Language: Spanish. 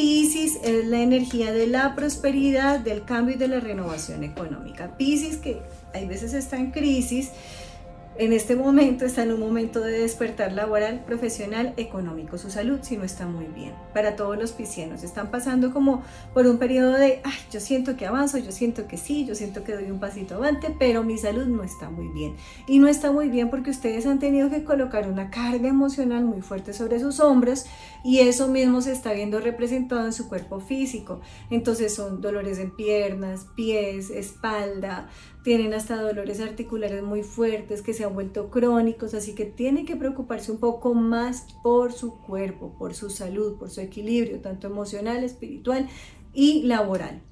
Pisces es la energía de la prosperidad, del cambio y de la renovación económica. Pisces que hay veces está en crisis, en este momento está en un momento de despertar laboral, profesional, económico. Su salud si no está muy bien. Para todos los piscianos están pasando como por un periodo de, ay, yo siento que avanzo, yo siento que sí, yo siento que doy un pasito avante, pero mi salud no está muy bien. Y no está muy bien porque ustedes han tenido que colocar una carga emocional muy fuerte sobre sus hombros y eso mismo se está viendo representado en su cuerpo físico. Entonces son dolores en piernas, pies, espalda, tienen hasta dolores articulares muy fuertes que se han vuelto crónicos, así que tiene que preocuparse un poco más por su cuerpo, por su salud, por su equilibrio, tanto emocional, espiritual y laboral.